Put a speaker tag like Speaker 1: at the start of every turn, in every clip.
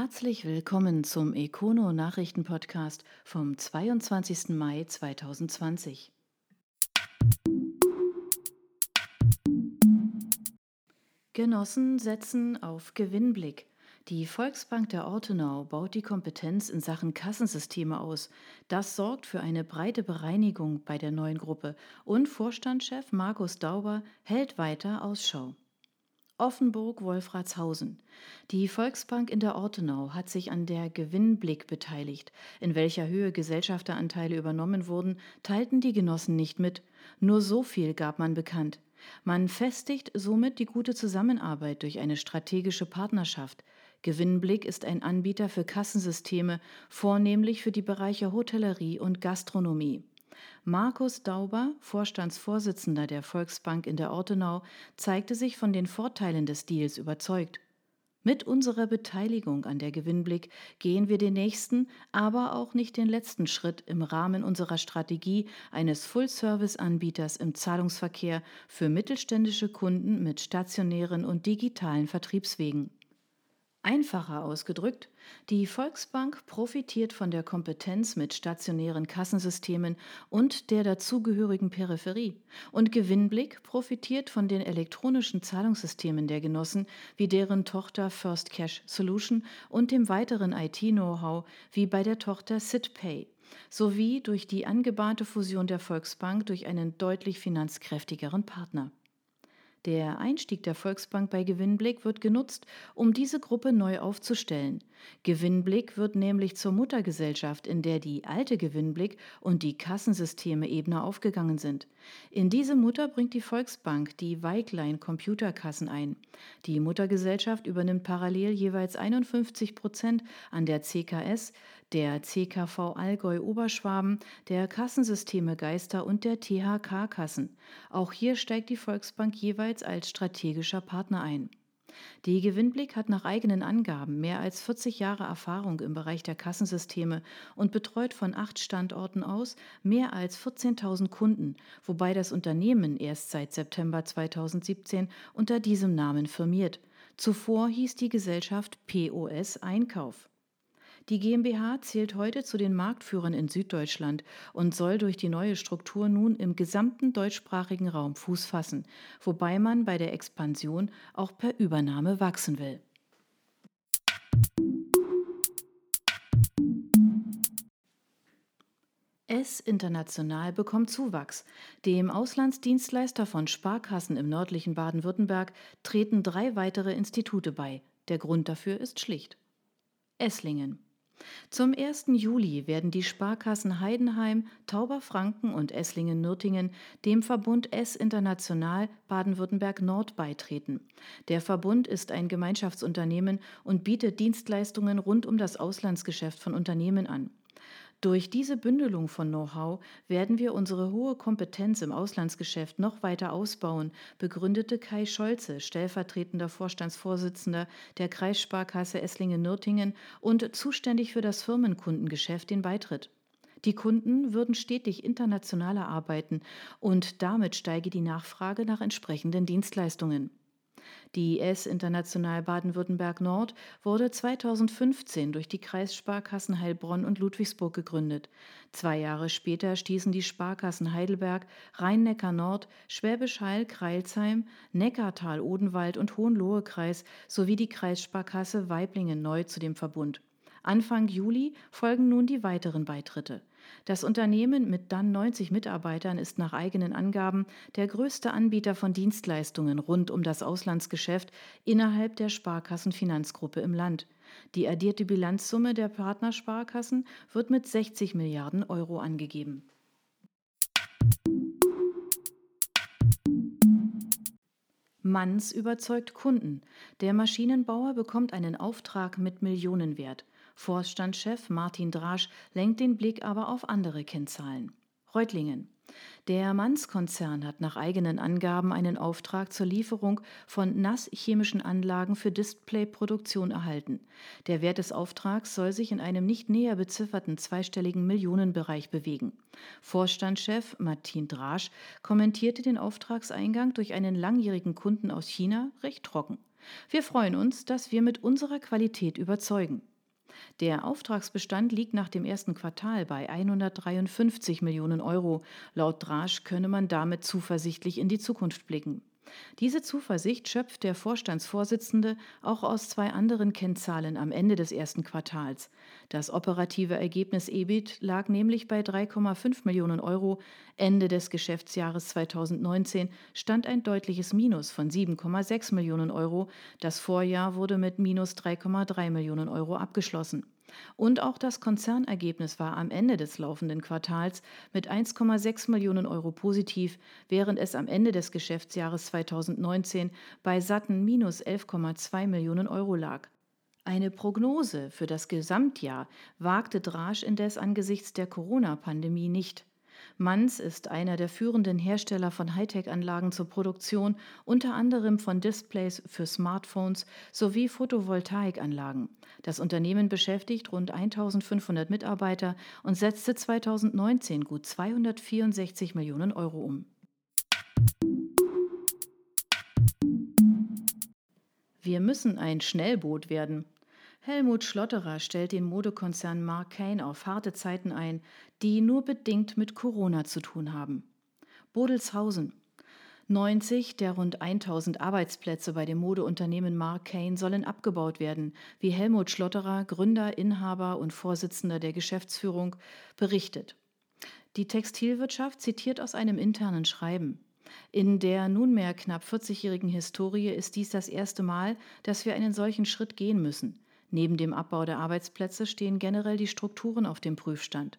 Speaker 1: Herzlich willkommen zum Econo Nachrichten Podcast vom 22. Mai 2020. Genossen setzen auf Gewinnblick. Die Volksbank der Ortenau baut die Kompetenz in Sachen Kassensysteme aus. Das sorgt für eine breite Bereinigung bei der neuen Gruppe und Vorstandschef Markus Dauber hält weiter Ausschau. Offenburg-Wolfratshausen. Die Volksbank in der Ortenau hat sich an der Gewinnblick beteiligt. In welcher Höhe Gesellschafteranteile übernommen wurden, teilten die Genossen nicht mit. Nur so viel gab man bekannt. Man festigt somit die gute Zusammenarbeit durch eine strategische Partnerschaft. Gewinnblick ist ein Anbieter für Kassensysteme, vornehmlich für die Bereiche Hotellerie und Gastronomie. Markus Dauber, Vorstandsvorsitzender der Volksbank in der Ortenau, zeigte sich von den Vorteilen des Deals überzeugt. Mit unserer Beteiligung an der Gewinnblick gehen wir den nächsten, aber auch nicht den letzten Schritt im Rahmen unserer Strategie eines Full-Service-Anbieters im Zahlungsverkehr für mittelständische Kunden mit stationären und digitalen Vertriebswegen. Einfacher ausgedrückt, die Volksbank profitiert von der Kompetenz mit stationären Kassensystemen und der dazugehörigen Peripherie und Gewinnblick profitiert von den elektronischen Zahlungssystemen der Genossen wie deren Tochter First Cash Solution und dem weiteren IT-Know-how wie bei der Tochter SitPay sowie durch die angebahnte Fusion der Volksbank durch einen deutlich finanzkräftigeren Partner. Der Einstieg der Volksbank bei Gewinnblick wird genutzt, um diese Gruppe neu aufzustellen. Gewinnblick wird nämlich zur Muttergesellschaft, in der die alte Gewinnblick und die Kassensysteme Ebene aufgegangen sind. In diese Mutter bringt die Volksbank die Weiglein Computerkassen ein. Die Muttergesellschaft übernimmt parallel jeweils 51 Prozent an der CKS, der CKV Allgäu Oberschwaben, der Kassensysteme Geister und der THK Kassen. Auch hier steigt die Volksbank jeweils als strategischer Partner ein. Die Gewinnblick hat nach eigenen Angaben mehr als 40 Jahre Erfahrung im Bereich der Kassensysteme und betreut von acht Standorten aus mehr als 14.000 Kunden, wobei das Unternehmen erst seit September 2017 unter diesem Namen firmiert. Zuvor hieß die Gesellschaft POS Einkauf. Die GmbH zählt heute zu den Marktführern in Süddeutschland und soll durch die neue Struktur nun im gesamten deutschsprachigen Raum Fuß fassen, wobei man bei der Expansion auch per Übernahme wachsen will. S International bekommt Zuwachs. Dem Auslandsdienstleister von Sparkassen im nördlichen Baden-Württemberg treten drei weitere Institute bei. Der Grund dafür ist schlicht. Esslingen. Zum 1. Juli werden die Sparkassen Heidenheim, Tauberfranken und Esslingen-Nürtingen dem Verbund S International Baden-Württemberg Nord beitreten. Der Verbund ist ein Gemeinschaftsunternehmen und bietet Dienstleistungen rund um das Auslandsgeschäft von Unternehmen an. Durch diese Bündelung von Know-how werden wir unsere hohe Kompetenz im Auslandsgeschäft noch weiter ausbauen, begründete Kai Scholze, stellvertretender Vorstandsvorsitzender der Kreissparkasse Esslingen-Nürtingen und zuständig für das Firmenkundengeschäft, den Beitritt. Die Kunden würden stetig internationaler arbeiten und damit steige die Nachfrage nach entsprechenden Dienstleistungen. Die S International Baden-Württemberg Nord wurde 2015 durch die Kreissparkassen Heilbronn und Ludwigsburg gegründet. Zwei Jahre später stießen die Sparkassen Heidelberg, Rhein-Neckar Nord, Schwäbisch Hall, Kreilsheim, Neckartal, Odenwald und Hohenlohe-Kreis sowie die Kreissparkasse Weiblingen neu zu dem Verbund. Anfang Juli folgen nun die weiteren Beitritte. Das Unternehmen mit dann 90 Mitarbeitern ist nach eigenen Angaben der größte Anbieter von Dienstleistungen rund um das Auslandsgeschäft innerhalb der Sparkassenfinanzgruppe im Land. Die addierte Bilanzsumme der Partnersparkassen wird mit 60 Milliarden Euro angegeben. Manns überzeugt Kunden. Der Maschinenbauer bekommt einen Auftrag mit Millionenwert. Vorstandschef Martin Drasch lenkt den Blick aber auf andere Kennzahlen. Reutlingen. Der Manns-Konzern hat nach eigenen Angaben einen Auftrag zur Lieferung von nasschemischen Anlagen für Displayproduktion erhalten. Der Wert des Auftrags soll sich in einem nicht näher bezifferten zweistelligen Millionenbereich bewegen. Vorstandschef Martin Drasch kommentierte den Auftragseingang durch einen langjährigen Kunden aus China recht trocken. Wir freuen uns, dass wir mit unserer Qualität überzeugen. Der Auftragsbestand liegt nach dem ersten Quartal bei 153 Millionen Euro. Laut Drasch könne man damit zuversichtlich in die Zukunft blicken. Diese Zuversicht schöpft der Vorstandsvorsitzende auch aus zwei anderen Kennzahlen am Ende des ersten Quartals. Das operative Ergebnis EBIT lag nämlich bei 3,5 Millionen Euro. Ende des Geschäftsjahres 2019 stand ein deutliches Minus von 7,6 Millionen Euro. Das Vorjahr wurde mit minus 3,3 Millionen Euro abgeschlossen. Und auch das Konzernergebnis war am Ende des laufenden Quartals mit 1,6 Millionen Euro positiv, während es am Ende des Geschäftsjahres 2019 bei satten minus 11,2 Millionen Euro lag. Eine Prognose für das Gesamtjahr wagte Drasch indes angesichts der Corona-Pandemie nicht. Manz ist einer der führenden Hersteller von Hightech-Anlagen zur Produktion, unter anderem von Displays für Smartphones sowie Photovoltaikanlagen. Das Unternehmen beschäftigt rund 1500 Mitarbeiter und setzte 2019 gut 264 Millionen Euro um. Wir müssen ein Schnellboot werden. Helmut Schlotterer stellt den Modekonzern Mark Kane auf harte Zeiten ein, die nur bedingt mit Corona zu tun haben. Bodelshausen. 90 der rund 1000 Arbeitsplätze bei dem Modeunternehmen Mark Kane sollen abgebaut werden, wie Helmut Schlotterer, Gründer, Inhaber und Vorsitzender der Geschäftsführung, berichtet. Die Textilwirtschaft zitiert aus einem internen Schreiben. In der nunmehr knapp 40-jährigen Historie ist dies das erste Mal, dass wir einen solchen Schritt gehen müssen. Neben dem Abbau der Arbeitsplätze stehen generell die Strukturen auf dem Prüfstand.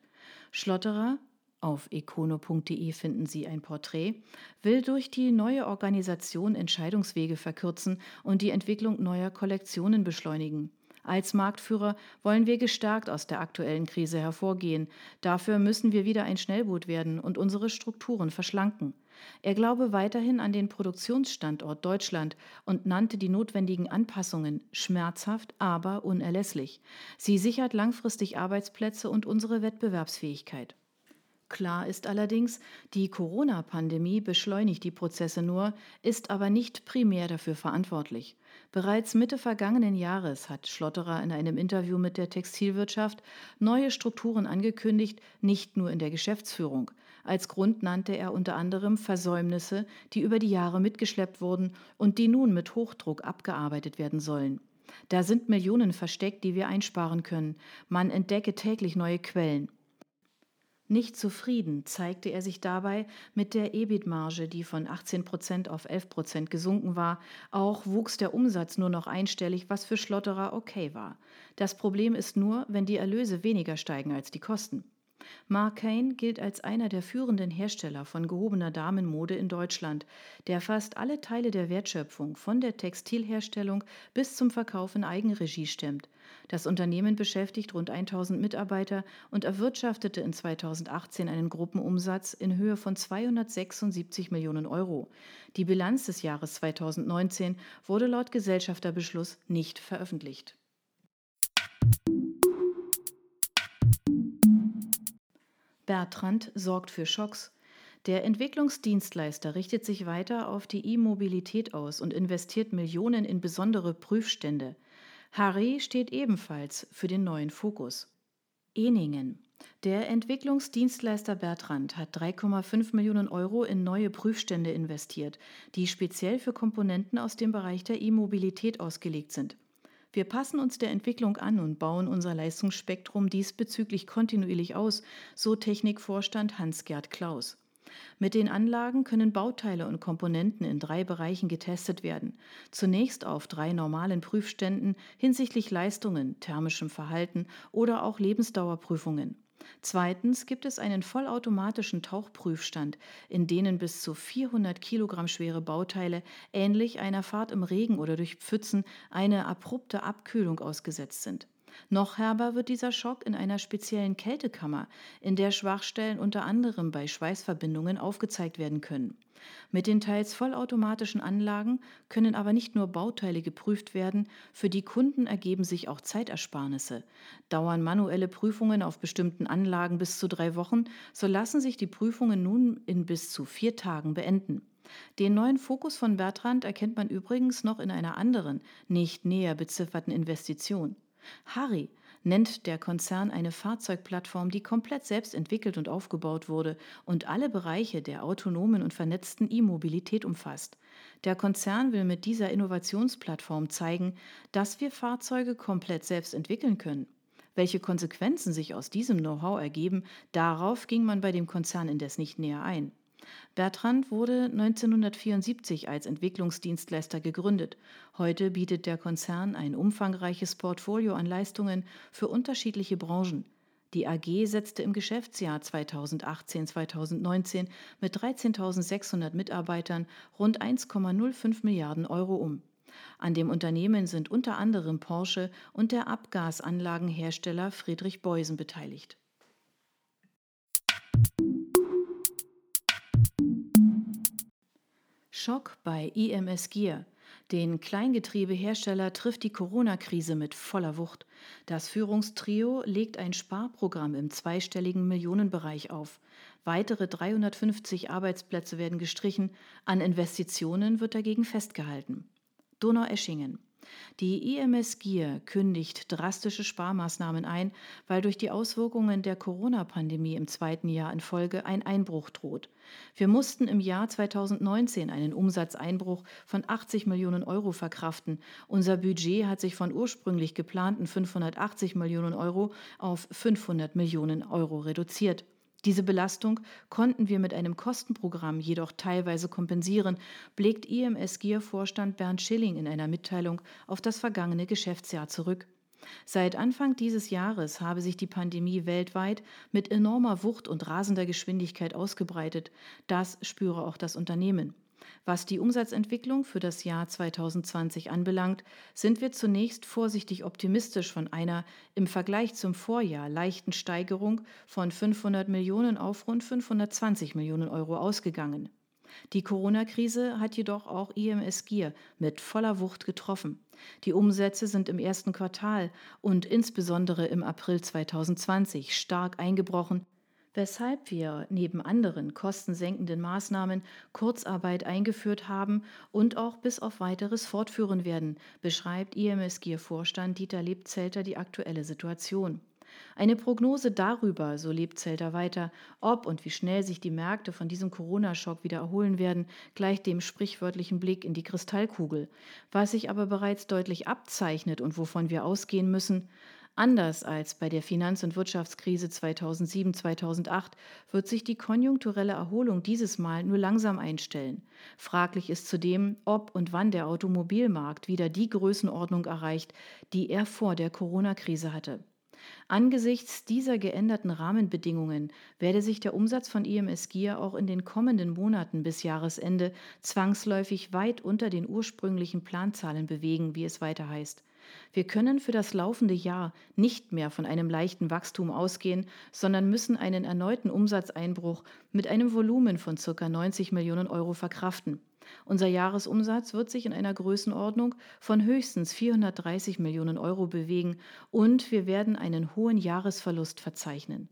Speaker 1: Schlotterer, auf econo.de finden Sie ein Porträt, will durch die neue Organisation Entscheidungswege verkürzen und die Entwicklung neuer Kollektionen beschleunigen. Als Marktführer wollen wir gestärkt aus der aktuellen Krise hervorgehen. Dafür müssen wir wieder ein Schnellboot werden und unsere Strukturen verschlanken. Er glaube weiterhin an den Produktionsstandort Deutschland und nannte die notwendigen Anpassungen schmerzhaft, aber unerlässlich. Sie sichert langfristig Arbeitsplätze und unsere Wettbewerbsfähigkeit. Klar ist allerdings, die Corona-Pandemie beschleunigt die Prozesse nur, ist aber nicht primär dafür verantwortlich. Bereits Mitte vergangenen Jahres hat Schlotterer in einem Interview mit der Textilwirtschaft neue Strukturen angekündigt, nicht nur in der Geschäftsführung. Als Grund nannte er unter anderem Versäumnisse, die über die Jahre mitgeschleppt wurden und die nun mit Hochdruck abgearbeitet werden sollen. Da sind Millionen versteckt, die wir einsparen können. Man entdecke täglich neue Quellen. Nicht zufrieden zeigte er sich dabei mit der EBIT-Marge, die von 18 Prozent auf 11 Prozent gesunken war. Auch wuchs der Umsatz nur noch einstellig, was für Schlotterer okay war. Das Problem ist nur, wenn die Erlöse weniger steigen als die Kosten. Mark Kane gilt als einer der führenden Hersteller von gehobener Damenmode in Deutschland, der fast alle Teile der Wertschöpfung von der Textilherstellung bis zum Verkauf in Eigenregie stemmt. Das Unternehmen beschäftigt rund 1000 Mitarbeiter und erwirtschaftete in 2018 einen Gruppenumsatz in Höhe von 276 Millionen Euro. Die Bilanz des Jahres 2019 wurde laut Gesellschafterbeschluss nicht veröffentlicht. Bertrand sorgt für Schocks. Der Entwicklungsdienstleister richtet sich weiter auf die E-Mobilität aus und investiert Millionen in besondere Prüfstände. Harry steht ebenfalls für den neuen Fokus. Eningen. Der Entwicklungsdienstleister Bertrand hat 3,5 Millionen Euro in neue Prüfstände investiert, die speziell für Komponenten aus dem Bereich der E-Mobilität ausgelegt sind. Wir passen uns der Entwicklung an und bauen unser Leistungsspektrum diesbezüglich kontinuierlich aus, so Technikvorstand Hans-Gerd Klaus. Mit den Anlagen können Bauteile und Komponenten in drei Bereichen getestet werden. Zunächst auf drei normalen Prüfständen hinsichtlich Leistungen, thermischem Verhalten oder auch Lebensdauerprüfungen. Zweitens gibt es einen vollautomatischen Tauchprüfstand, in denen bis zu 400 Kilogramm schwere Bauteile ähnlich einer Fahrt im Regen oder durch Pfützen eine abrupte Abkühlung ausgesetzt sind. Noch herber wird dieser Schock in einer speziellen Kältekammer, in der Schwachstellen unter anderem bei Schweißverbindungen aufgezeigt werden können. Mit den teils vollautomatischen Anlagen können aber nicht nur Bauteile geprüft werden, für die Kunden ergeben sich auch Zeitersparnisse. Dauern manuelle Prüfungen auf bestimmten Anlagen bis zu drei Wochen, so lassen sich die Prüfungen nun in bis zu vier Tagen beenden. Den neuen Fokus von Bertrand erkennt man übrigens noch in einer anderen, nicht näher bezifferten Investition. Harry nennt der Konzern eine Fahrzeugplattform, die komplett selbst entwickelt und aufgebaut wurde und alle Bereiche der autonomen und vernetzten E-Mobilität umfasst. Der Konzern will mit dieser Innovationsplattform zeigen, dass wir Fahrzeuge komplett selbst entwickeln können. Welche Konsequenzen sich aus diesem Know-how ergeben, darauf ging man bei dem Konzern indes nicht näher ein. Bertrand wurde 1974 als Entwicklungsdienstleister gegründet. Heute bietet der Konzern ein umfangreiches Portfolio an Leistungen für unterschiedliche Branchen. Die AG setzte im Geschäftsjahr 2018-2019 mit 13.600 Mitarbeitern rund 1,05 Milliarden Euro um. An dem Unternehmen sind unter anderem Porsche und der Abgasanlagenhersteller Friedrich Beusen beteiligt. Schock bei IMS Gear. Den Kleingetriebehersteller trifft die Corona-Krise mit voller Wucht. Das Führungstrio legt ein Sparprogramm im zweistelligen Millionenbereich auf. Weitere 350 Arbeitsplätze werden gestrichen, an Investitionen wird dagegen festgehalten. Donaueschingen. Die IMS Gier kündigt drastische Sparmaßnahmen ein, weil durch die Auswirkungen der Corona-Pandemie im zweiten Jahr in Folge ein Einbruch droht. Wir mussten im Jahr 2019 einen Umsatzeinbruch von 80 Millionen Euro verkraften. Unser Budget hat sich von ursprünglich geplanten 580 Millionen Euro auf 500 Millionen Euro reduziert. Diese Belastung konnten wir mit einem Kostenprogramm jedoch teilweise kompensieren, blickt IMS Gier-Vorstand Bernd Schilling in einer Mitteilung auf das vergangene Geschäftsjahr zurück. Seit Anfang dieses Jahres habe sich die Pandemie weltweit mit enormer Wucht und rasender Geschwindigkeit ausgebreitet. Das spüre auch das Unternehmen. Was die Umsatzentwicklung für das Jahr 2020 anbelangt, sind wir zunächst vorsichtig optimistisch von einer im Vergleich zum Vorjahr leichten Steigerung von 500 Millionen auf rund 520 Millionen Euro ausgegangen. Die Corona-Krise hat jedoch auch IMS Gier mit voller Wucht getroffen. Die Umsätze sind im ersten Quartal und insbesondere im April 2020 stark eingebrochen weshalb wir neben anderen kostensenkenden Maßnahmen Kurzarbeit eingeführt haben und auch bis auf weiteres fortführen werden, beschreibt IMSG-Vorstand Dieter Lebzelter die aktuelle Situation. Eine Prognose darüber, so Lebzelter weiter, ob und wie schnell sich die Märkte von diesem Corona-Schock wieder erholen werden, gleicht dem sprichwörtlichen Blick in die Kristallkugel. Was sich aber bereits deutlich abzeichnet und wovon wir ausgehen müssen, Anders als bei der Finanz- und Wirtschaftskrise 2007-2008 wird sich die konjunkturelle Erholung dieses Mal nur langsam einstellen. Fraglich ist zudem, ob und wann der Automobilmarkt wieder die Größenordnung erreicht, die er vor der Corona-Krise hatte. Angesichts dieser geänderten Rahmenbedingungen werde sich der Umsatz von IMS Gear auch in den kommenden Monaten bis Jahresende zwangsläufig weit unter den ursprünglichen Planzahlen bewegen, wie es weiter heißt. Wir können für das laufende Jahr nicht mehr von einem leichten Wachstum ausgehen, sondern müssen einen erneuten Umsatzeinbruch mit einem Volumen von ca. 90 Millionen Euro verkraften. Unser Jahresumsatz wird sich in einer Größenordnung von höchstens 430 Millionen Euro bewegen und wir werden einen hohen Jahresverlust verzeichnen.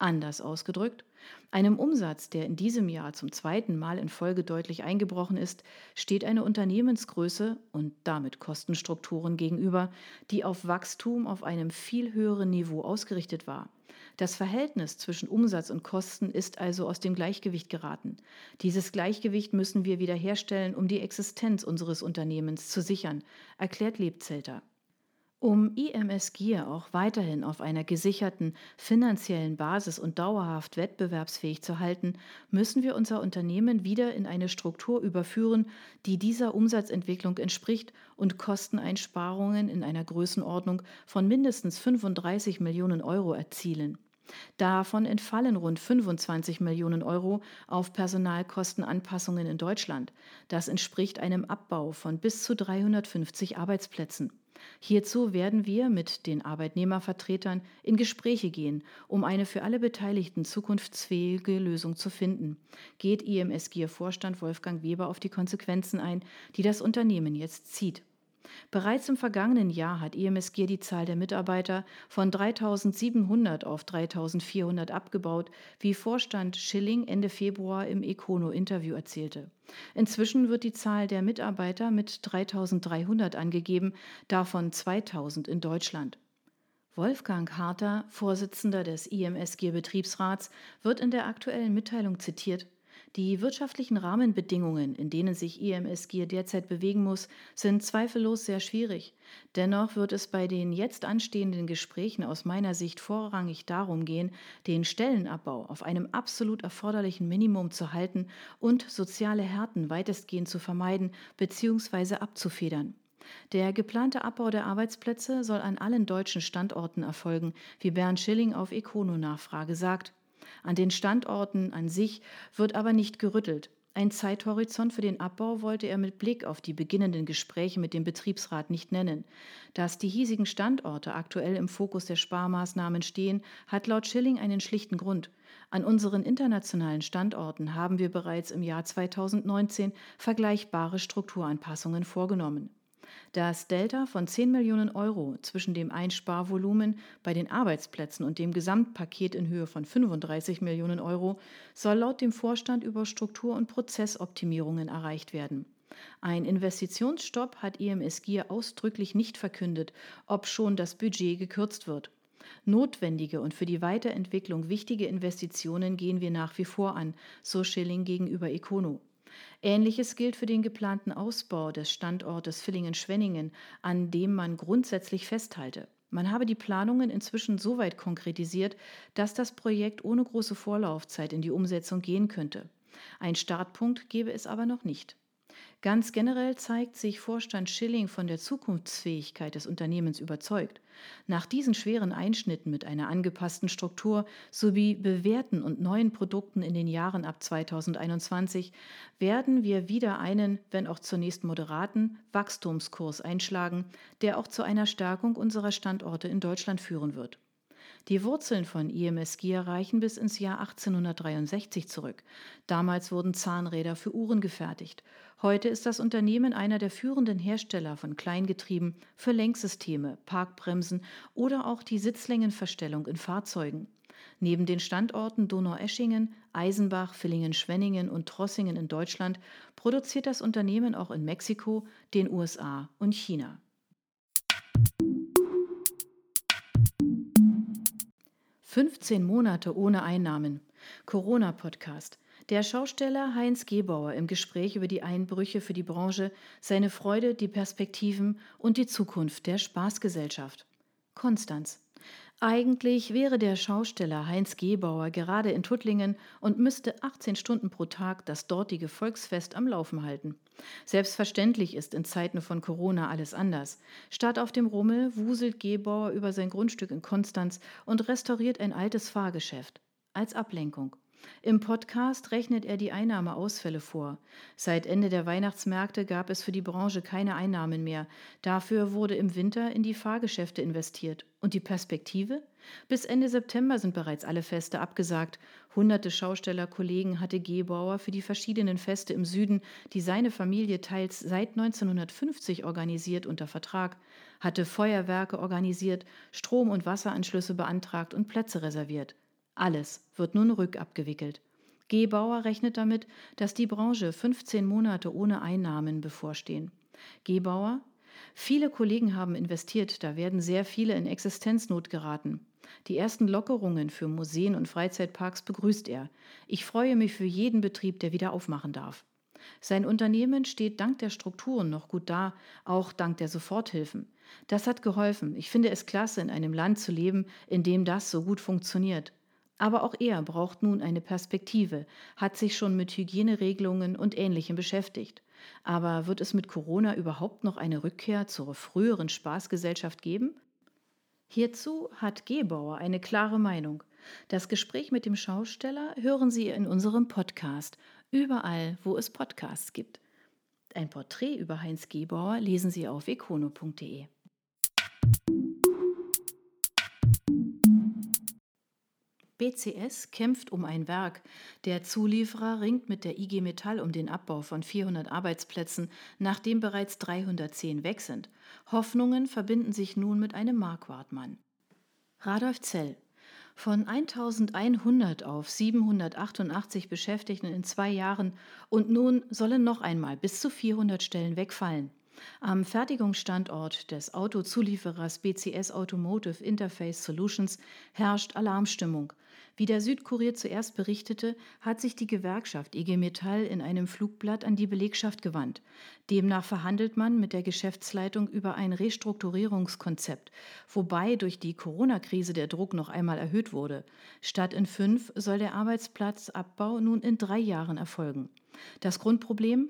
Speaker 1: Anders ausgedrückt, einem Umsatz, der in diesem Jahr zum zweiten Mal in Folge deutlich eingebrochen ist, steht eine Unternehmensgröße und damit Kostenstrukturen gegenüber, die auf Wachstum auf einem viel höheren Niveau ausgerichtet war. Das Verhältnis zwischen Umsatz und Kosten ist also aus dem Gleichgewicht geraten. Dieses Gleichgewicht müssen wir wiederherstellen, um die Existenz unseres Unternehmens zu sichern, erklärt Lebzelter. Um IMS Gear auch weiterhin auf einer gesicherten finanziellen Basis und dauerhaft wettbewerbsfähig zu halten, müssen wir unser Unternehmen wieder in eine Struktur überführen, die dieser Umsatzentwicklung entspricht und Kosteneinsparungen in einer Größenordnung von mindestens 35 Millionen Euro erzielen. Davon entfallen rund 25 Millionen Euro auf Personalkostenanpassungen in Deutschland. Das entspricht einem Abbau von bis zu 350 Arbeitsplätzen. Hierzu werden wir mit den Arbeitnehmervertretern in Gespräche gehen, um eine für alle Beteiligten zukunftsfähige Lösung zu finden. Geht IMS-Gier-Vorstand Wolfgang Weber auf die Konsequenzen ein, die das Unternehmen jetzt zieht. Bereits im vergangenen Jahr hat EMSG die Zahl der Mitarbeiter von 3.700 auf 3.400 abgebaut, wie Vorstand Schilling Ende Februar im Econo-Interview erzählte. Inzwischen wird die Zahl der Mitarbeiter mit 3.300 angegeben, davon 2.000 in Deutschland. Wolfgang Harter, Vorsitzender des IMSG Betriebsrats, wird in der aktuellen Mitteilung zitiert. Die wirtschaftlichen Rahmenbedingungen, in denen sich IMSG derzeit bewegen muss, sind zweifellos sehr schwierig. Dennoch wird es bei den jetzt anstehenden Gesprächen aus meiner Sicht vorrangig darum gehen, den Stellenabbau auf einem absolut erforderlichen Minimum zu halten und soziale Härten weitestgehend zu vermeiden bzw. abzufedern. Der geplante Abbau der Arbeitsplätze soll an allen deutschen Standorten erfolgen, wie Bernd Schilling auf Econo-Nachfrage sagt. An den Standorten an sich wird aber nicht gerüttelt. Ein Zeithorizont für den Abbau wollte er mit Blick auf die beginnenden Gespräche mit dem Betriebsrat nicht nennen. Dass die hiesigen Standorte aktuell im Fokus der Sparmaßnahmen stehen, hat laut Schilling einen schlichten Grund. An unseren internationalen Standorten haben wir bereits im Jahr 2019 vergleichbare Strukturanpassungen vorgenommen. Das Delta von 10 Millionen Euro zwischen dem Einsparvolumen bei den Arbeitsplätzen und dem Gesamtpaket in Höhe von 35 Millionen Euro soll laut dem Vorstand über Struktur- und Prozessoptimierungen erreicht werden. Ein Investitionsstopp hat IMS Gier ausdrücklich nicht verkündet, ob schon das Budget gekürzt wird. Notwendige und für die Weiterentwicklung wichtige Investitionen gehen wir nach wie vor an, so Schilling gegenüber Econo. Ähnliches gilt für den geplanten Ausbau des Standortes Villingen-Schwenningen, an dem man grundsätzlich festhalte. Man habe die Planungen inzwischen so weit konkretisiert, dass das Projekt ohne große Vorlaufzeit in die Umsetzung gehen könnte. Ein Startpunkt gebe es aber noch nicht. Ganz generell zeigt sich Vorstand Schilling von der Zukunftsfähigkeit des Unternehmens überzeugt. Nach diesen schweren Einschnitten mit einer angepassten Struktur sowie bewährten und neuen Produkten in den Jahren ab 2021 werden wir wieder einen, wenn auch zunächst moderaten, Wachstumskurs einschlagen, der auch zu einer Stärkung unserer Standorte in Deutschland führen wird. Die Wurzeln von IMSG reichen bis ins Jahr 1863 zurück. Damals wurden Zahnräder für Uhren gefertigt. Heute ist das Unternehmen einer der führenden Hersteller von Kleingetrieben für Lenksysteme, Parkbremsen oder auch die Sitzlängenverstellung in Fahrzeugen. Neben den Standorten Donaueschingen, Eisenbach, Villingen-Schwenningen und Trossingen in Deutschland produziert das Unternehmen auch in Mexiko, den USA und China. 15 Monate ohne Einnahmen. Corona-Podcast. Der Schausteller Heinz Gebauer im Gespräch über die Einbrüche für die Branche, seine Freude, die Perspektiven und die Zukunft der Spaßgesellschaft. Konstanz. Eigentlich wäre der Schausteller Heinz Gebauer gerade in Tuttlingen und müsste 18 Stunden pro Tag das dortige Volksfest am Laufen halten. Selbstverständlich ist in Zeiten von Corona alles anders. Statt auf dem Rummel wuselt Gebauer über sein Grundstück in Konstanz und restauriert ein altes Fahrgeschäft. Als Ablenkung. Im Podcast rechnet er die Einnahmeausfälle vor. Seit Ende der Weihnachtsmärkte gab es für die Branche keine Einnahmen mehr. Dafür wurde im Winter in die Fahrgeschäfte investiert. Und die Perspektive? Bis Ende September sind bereits alle Feste abgesagt. Hunderte Schaustellerkollegen hatte Gebauer für die verschiedenen Feste im Süden, die seine Familie teils seit 1950 organisiert, unter Vertrag, hatte Feuerwerke organisiert, Strom- und Wasseranschlüsse beantragt und Plätze reserviert. Alles wird nun rückabgewickelt. G. Bauer rechnet damit, dass die Branche 15 Monate ohne Einnahmen bevorstehen. G. Bauer, viele Kollegen haben investiert, da werden sehr viele in Existenznot geraten. Die ersten Lockerungen für Museen und Freizeitparks begrüßt er. Ich freue mich für jeden Betrieb, der wieder aufmachen darf. Sein Unternehmen steht dank der Strukturen noch gut da, auch dank der Soforthilfen. Das hat geholfen. Ich finde es klasse, in einem Land zu leben, in dem das so gut funktioniert. Aber auch er braucht nun eine Perspektive, hat sich schon mit Hygieneregelungen und Ähnlichem beschäftigt. Aber wird es mit Corona überhaupt noch eine Rückkehr zur früheren Spaßgesellschaft geben? Hierzu hat Gebauer eine klare Meinung. Das Gespräch mit dem Schausteller hören Sie in unserem Podcast, überall, wo es Podcasts gibt. Ein Porträt über Heinz Gebauer lesen Sie auf econo.de. BCS kämpft um ein Werk. Der Zulieferer ringt mit der IG Metall um den Abbau von 400 Arbeitsplätzen, nachdem bereits 310 weg sind. Hoffnungen verbinden sich nun mit einem Marquardt-Mann. Radolf Zell. Von 1100 auf 788 Beschäftigten in zwei Jahren und nun sollen noch einmal bis zu 400 Stellen wegfallen. Am Fertigungsstandort des Autozulieferers BCS Automotive Interface Solutions herrscht Alarmstimmung. Wie der Südkurier zuerst berichtete, hat sich die Gewerkschaft IG Metall in einem Flugblatt an die Belegschaft gewandt. Demnach verhandelt man mit der Geschäftsleitung über ein Restrukturierungskonzept, wobei durch die Corona-Krise der Druck noch einmal erhöht wurde. Statt in fünf soll der Arbeitsplatzabbau nun in drei Jahren erfolgen. Das Grundproblem?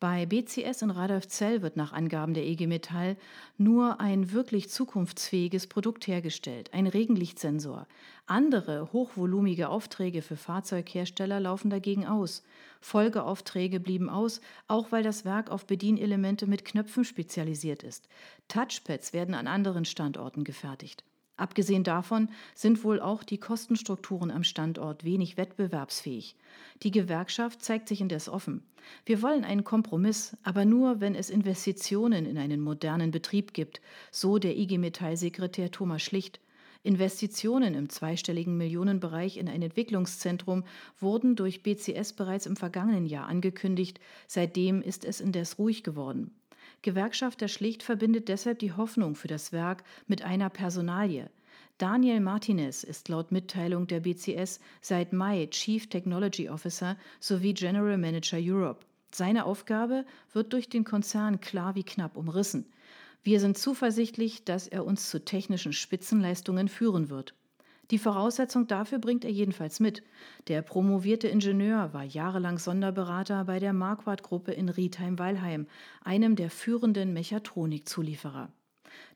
Speaker 1: Bei BCS in Radolfzell wird nach Angaben der EG Metall nur ein wirklich zukunftsfähiges Produkt hergestellt, ein Regenlichtsensor. Andere hochvolumige Aufträge für Fahrzeughersteller laufen dagegen aus. Folgeaufträge blieben aus, auch weil das Werk auf Bedienelemente mit Knöpfen spezialisiert ist. Touchpads werden an anderen Standorten gefertigt. Abgesehen davon sind wohl auch die Kostenstrukturen am Standort wenig wettbewerbsfähig. Die Gewerkschaft zeigt sich indes offen. Wir wollen einen Kompromiss, aber nur, wenn es Investitionen in einen modernen Betrieb gibt, so der IG Metall-Sekretär Thomas Schlicht. Investitionen im zweistelligen Millionenbereich in ein Entwicklungszentrum wurden durch BCS bereits im vergangenen Jahr angekündigt. Seitdem ist es indes ruhig geworden. Gewerkschafter Schlicht verbindet deshalb die Hoffnung für das Werk mit einer Personalie. Daniel Martinez ist laut Mitteilung der BCS seit Mai Chief Technology Officer sowie General Manager Europe. Seine Aufgabe wird durch den Konzern klar wie knapp umrissen. Wir sind zuversichtlich, dass er uns zu technischen Spitzenleistungen führen wird. Die Voraussetzung dafür bringt er jedenfalls mit. Der promovierte Ingenieur war jahrelang Sonderberater bei der Marquardt-Gruppe in Riedheim-Weilheim, einem der führenden Mechatronikzulieferer.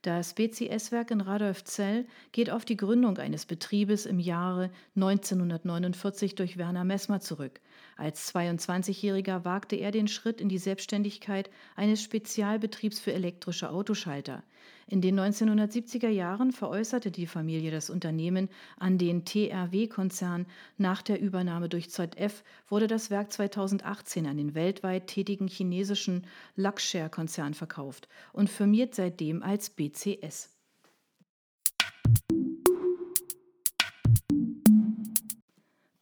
Speaker 1: Das BCS-Werk in Radolfzell geht auf die Gründung eines Betriebes im Jahre 1949 durch Werner Messmer zurück. Als 22-Jähriger wagte er den Schritt in die Selbstständigkeit eines Spezialbetriebs für elektrische Autoschalter. In den 1970er Jahren veräußerte die Familie das Unternehmen an den TRW-Konzern. Nach der Übernahme durch ZF wurde das Werk 2018 an den weltweit tätigen chinesischen Luxshare-Konzern verkauft und firmiert seitdem als BCS.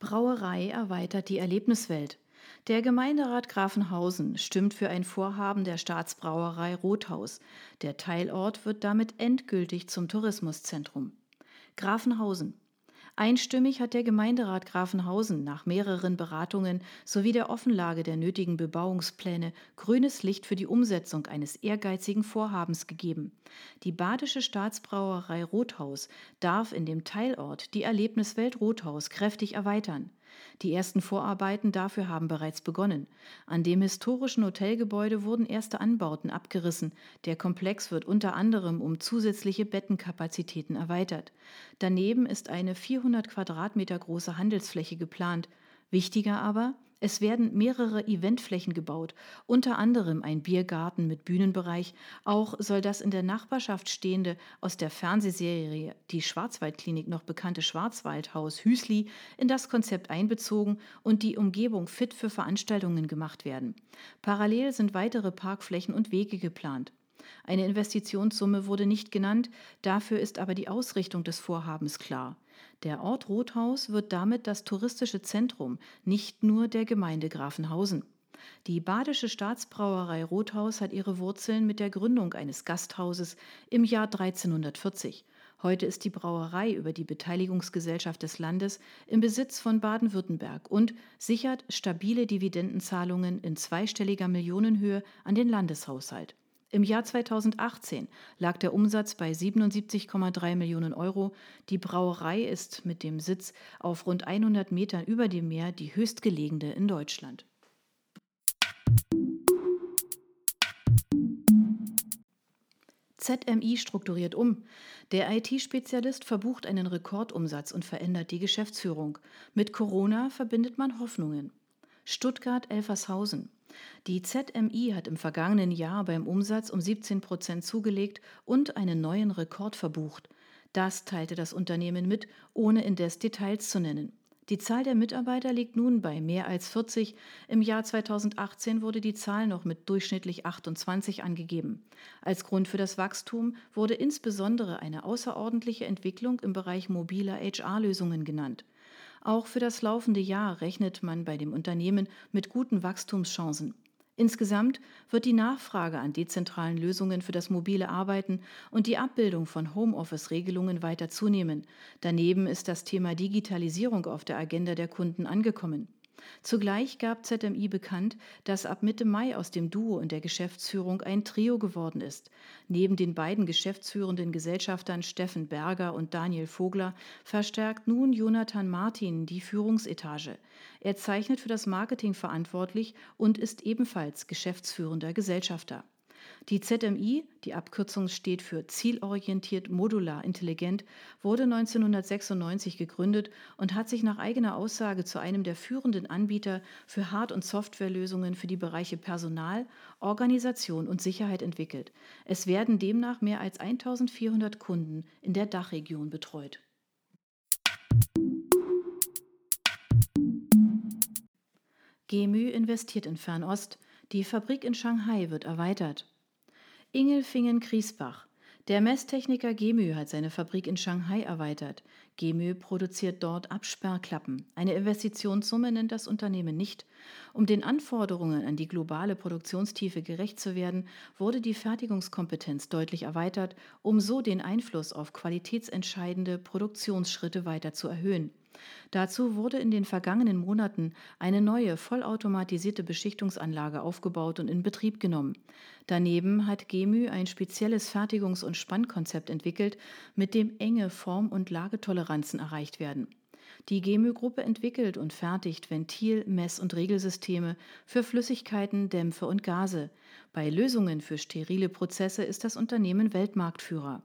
Speaker 1: Brauerei erweitert die Erlebniswelt. Der Gemeinderat Grafenhausen stimmt für ein Vorhaben der Staatsbrauerei Rothaus. Der Teilort wird damit endgültig zum Tourismuszentrum. Grafenhausen. Einstimmig hat der Gemeinderat Grafenhausen nach mehreren Beratungen sowie der Offenlage der nötigen Bebauungspläne grünes Licht für die Umsetzung eines ehrgeizigen Vorhabens gegeben. Die badische Staatsbrauerei Rothaus darf in dem Teilort die Erlebniswelt Rothaus kräftig erweitern. Die ersten Vorarbeiten dafür haben bereits begonnen. An dem historischen Hotelgebäude wurden erste Anbauten abgerissen. Der Komplex wird unter anderem um zusätzliche Bettenkapazitäten erweitert. Daneben ist eine 400 Quadratmeter große Handelsfläche geplant. Wichtiger aber, es werden mehrere Eventflächen gebaut, unter anderem ein Biergarten mit Bühnenbereich. Auch soll das in der Nachbarschaft stehende, aus der Fernsehserie Die Schwarzwaldklinik noch bekannte Schwarzwaldhaus Hüsli in das Konzept einbezogen und die Umgebung fit für Veranstaltungen gemacht werden. Parallel sind weitere Parkflächen und Wege geplant. Eine Investitionssumme wurde nicht genannt, dafür ist aber die Ausrichtung des Vorhabens klar. Der Ort Rothaus wird damit das touristische Zentrum nicht nur der Gemeinde Grafenhausen. Die badische Staatsbrauerei Rothaus hat ihre Wurzeln mit der Gründung eines Gasthauses im Jahr 1340. Heute ist die Brauerei über die Beteiligungsgesellschaft des Landes im Besitz von Baden-Württemberg und sichert stabile Dividendenzahlungen in zweistelliger Millionenhöhe an den Landeshaushalt. Im Jahr 2018 lag der Umsatz bei 77,3 Millionen Euro. Die Brauerei ist mit dem Sitz auf rund 100 Metern über dem Meer die höchstgelegene in Deutschland. ZMI strukturiert um. Der IT-Spezialist verbucht einen Rekordumsatz und verändert die Geschäftsführung. Mit Corona verbindet man Hoffnungen. Stuttgart-Elfershausen. Die ZMI hat im vergangenen Jahr beim Umsatz um 17 Prozent zugelegt und einen neuen Rekord verbucht. Das teilte das Unternehmen mit, ohne indes Details zu nennen. Die Zahl der Mitarbeiter liegt nun bei mehr als 40. Im Jahr 2018 wurde die Zahl noch mit durchschnittlich 28 angegeben. Als Grund für das Wachstum wurde insbesondere eine außerordentliche Entwicklung im Bereich mobiler HR-Lösungen genannt. Auch für das laufende Jahr rechnet man bei dem Unternehmen mit guten Wachstumschancen. Insgesamt wird die Nachfrage an dezentralen Lösungen für das mobile Arbeiten und die Abbildung von Homeoffice-Regelungen weiter zunehmen. Daneben ist das Thema Digitalisierung auf der Agenda der Kunden angekommen. Zugleich gab ZMI bekannt, dass ab Mitte Mai aus dem Duo in der Geschäftsführung ein Trio geworden ist. Neben den beiden geschäftsführenden Gesellschaftern Steffen Berger und Daniel Vogler verstärkt nun Jonathan Martin die Führungsetage. Er zeichnet für das Marketing verantwortlich und ist ebenfalls geschäftsführender Gesellschafter. Die ZMI, die Abkürzung steht für Zielorientiert Modular Intelligent, wurde 1996 gegründet und hat sich nach eigener Aussage zu einem der führenden Anbieter für Hard- und Softwarelösungen für die Bereiche Personal, Organisation und Sicherheit entwickelt. Es werden demnach mehr als 1400 Kunden in der Dachregion betreut. GEMÜ investiert in Fernost. Die Fabrik in Shanghai wird erweitert. Ingelfingen-Griesbach. Der Messtechniker Gemü hat seine Fabrik in Shanghai erweitert. Gemü produziert dort Absperrklappen. Eine Investitionssumme nennt das Unternehmen nicht. Um den Anforderungen an die globale Produktionstiefe gerecht zu werden, wurde die Fertigungskompetenz deutlich erweitert, um so den Einfluss auf qualitätsentscheidende Produktionsschritte weiter zu erhöhen. Dazu wurde in den vergangenen Monaten eine neue vollautomatisierte Beschichtungsanlage aufgebaut und in Betrieb genommen. Daneben hat GEMÜ ein spezielles Fertigungs- und Spannkonzept entwickelt, mit dem enge Form- und Lagetoleranzen erreicht werden. Die GEMÜ-Gruppe entwickelt und fertigt Ventil-, Mess- und Regelsysteme für Flüssigkeiten, Dämpfe und Gase. Bei Lösungen für sterile Prozesse ist das Unternehmen Weltmarktführer.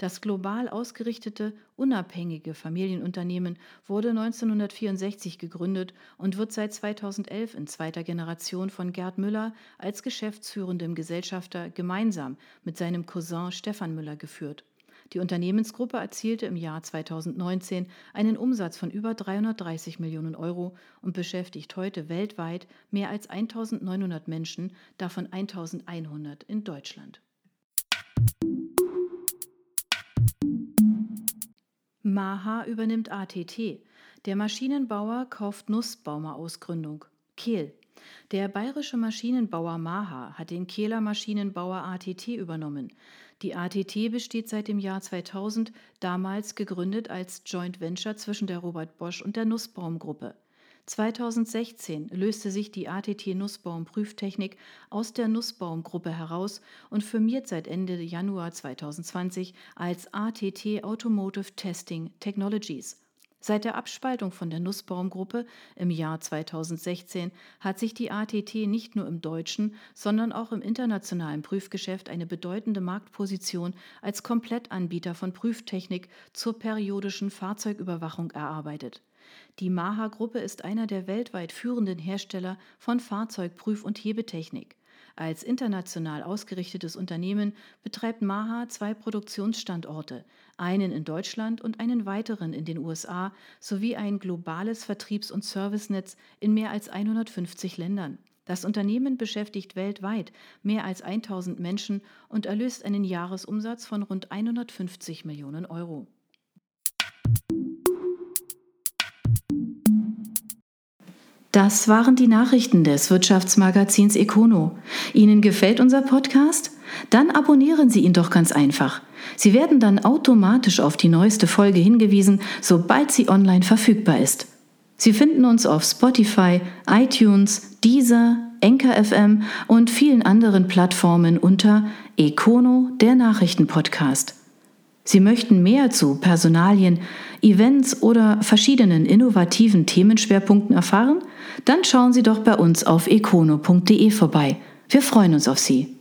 Speaker 1: Das global ausgerichtete, unabhängige Familienunternehmen wurde 1964 gegründet und wird seit 2011 in zweiter Generation von Gerd Müller als geschäftsführendem Gesellschafter gemeinsam mit seinem Cousin Stefan Müller geführt. Die Unternehmensgruppe erzielte im Jahr 2019 einen Umsatz von über 330 Millionen Euro und beschäftigt heute weltweit mehr als 1900 Menschen, davon 1100 in Deutschland. Maha übernimmt ATT. Der Maschinenbauer kauft Nussbaumer-Ausgründung. Kehl. Der bayerische Maschinenbauer Maha hat den Kehler Maschinenbauer ATT übernommen. Die ATT besteht seit dem Jahr 2000, damals gegründet als Joint Venture zwischen der Robert Bosch und der Nussbaum Gruppe. 2016 löste sich die ATT Nussbaum Prüftechnik aus der Nussbaum-Gruppe heraus und firmiert seit Ende Januar 2020 als ATT Automotive Testing Technologies. Seit der Abspaltung von der Nussbaum-Gruppe im Jahr 2016 hat sich die ATT nicht nur im deutschen, sondern auch im internationalen Prüfgeschäft eine bedeutende Marktposition als Komplettanbieter von Prüftechnik zur periodischen Fahrzeugüberwachung erarbeitet. Die Maha-Gruppe ist einer der weltweit führenden Hersteller von Fahrzeugprüf- und Hebetechnik. Als international ausgerichtetes Unternehmen betreibt Maha zwei Produktionsstandorte, einen in Deutschland und einen weiteren in den USA sowie ein globales Vertriebs- und Servicenetz in mehr als 150 Ländern. Das Unternehmen beschäftigt weltweit mehr als 1000 Menschen und erlöst einen Jahresumsatz von rund 150 Millionen Euro. Das waren die Nachrichten des Wirtschaftsmagazins Econo. Ihnen gefällt unser Podcast? Dann abonnieren Sie ihn doch ganz einfach. Sie werden dann automatisch auf die neueste Folge hingewiesen, sobald sie online verfügbar ist. Sie finden uns auf Spotify, iTunes, Deezer, Enker FM und vielen anderen Plattformen unter Econo, der Nachrichtenpodcast. Sie möchten mehr zu Personalien, Events oder verschiedenen innovativen Themenschwerpunkten erfahren? Dann schauen Sie doch bei uns auf econo.de vorbei. Wir freuen uns auf Sie.